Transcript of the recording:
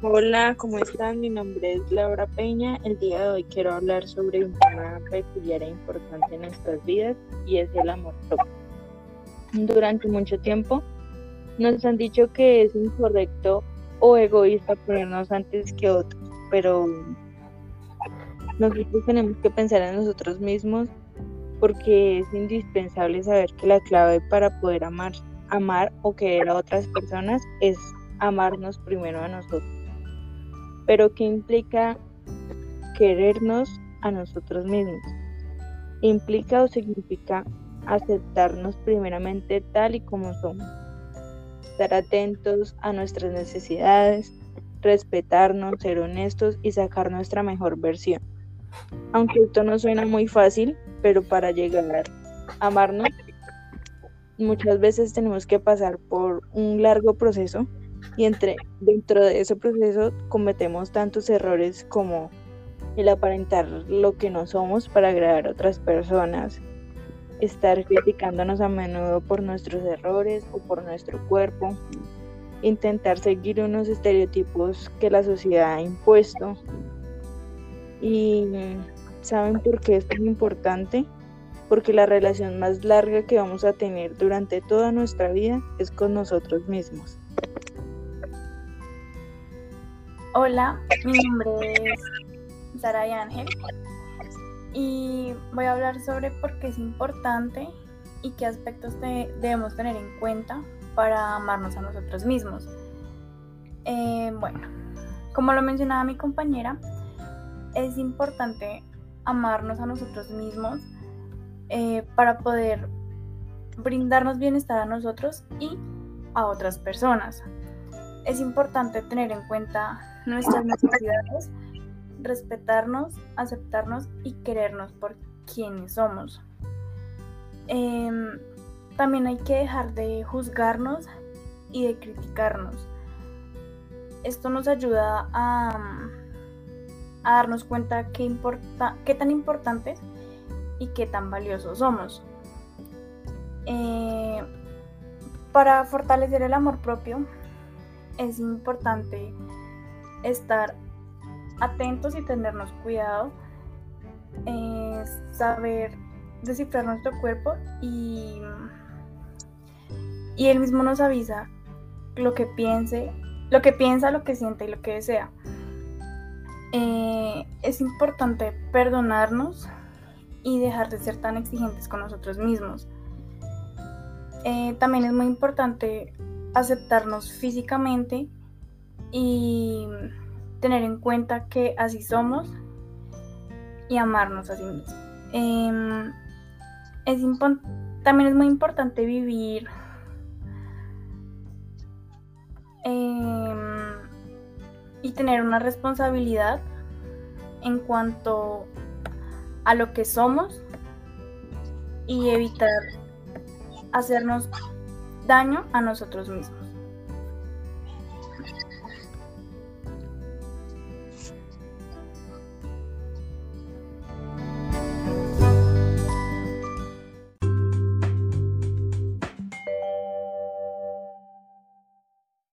Hola, ¿cómo están? Mi nombre es Laura Peña. El día de hoy quiero hablar sobre un tema peculiar e importante en nuestras vidas y es el amor propio. Durante mucho tiempo nos han dicho que es incorrecto o egoísta ponernos antes que otros, pero nosotros tenemos que pensar en nosotros mismos porque es indispensable saber que la clave para poder amar, amar o querer a otras personas es amarnos primero a nosotros. Pero ¿qué implica querernos a nosotros mismos? Implica o significa aceptarnos primeramente tal y como somos, estar atentos a nuestras necesidades, respetarnos, ser honestos y sacar nuestra mejor versión. Aunque esto no suena muy fácil, pero para llegar a amarnos, muchas veces tenemos que pasar por un largo proceso y entre, dentro de ese proceso cometemos tantos errores como el aparentar lo que no somos para agradar a otras personas, estar criticándonos a menudo por nuestros errores o por nuestro cuerpo, intentar seguir unos estereotipos que la sociedad ha impuesto. Y ¿saben por qué es tan importante? Porque la relación más larga que vamos a tener durante toda nuestra vida es con nosotros mismos. Hola, mi nombre es Sara y Ángel y voy a hablar sobre por qué es importante y qué aspectos debemos tener en cuenta para amarnos a nosotros mismos. Eh, bueno, como lo mencionaba mi compañera, es importante amarnos a nosotros mismos eh, para poder brindarnos bienestar a nosotros y a otras personas. Es importante tener en cuenta nuestras necesidades, respetarnos, aceptarnos y querernos por quienes somos. Em, también hay que dejar de juzgarnos y de criticarnos. Esto nos ayuda a, darnos cuenta qué tan importantes y qué tan valiosos somos. Eh, para fortalecer el amor propio es importante estar atentos y tenernos cuidado, saber descifrar nuestro cuerpo y, y él mismo nos avisa lo que piense, lo que piensa, lo que siente y lo que desea. Eh, es importante perdonarnos y dejar de ser tan exigentes con nosotros mismos. Eh, también es muy importante aceptarnos físicamente y tener en cuenta que así somos y amarnos a sí mismos. Em, también es muy importante vivir em, y tener una responsabilidad en cuanto a lo que somos y evitar hacernos daño a nosotros mismos.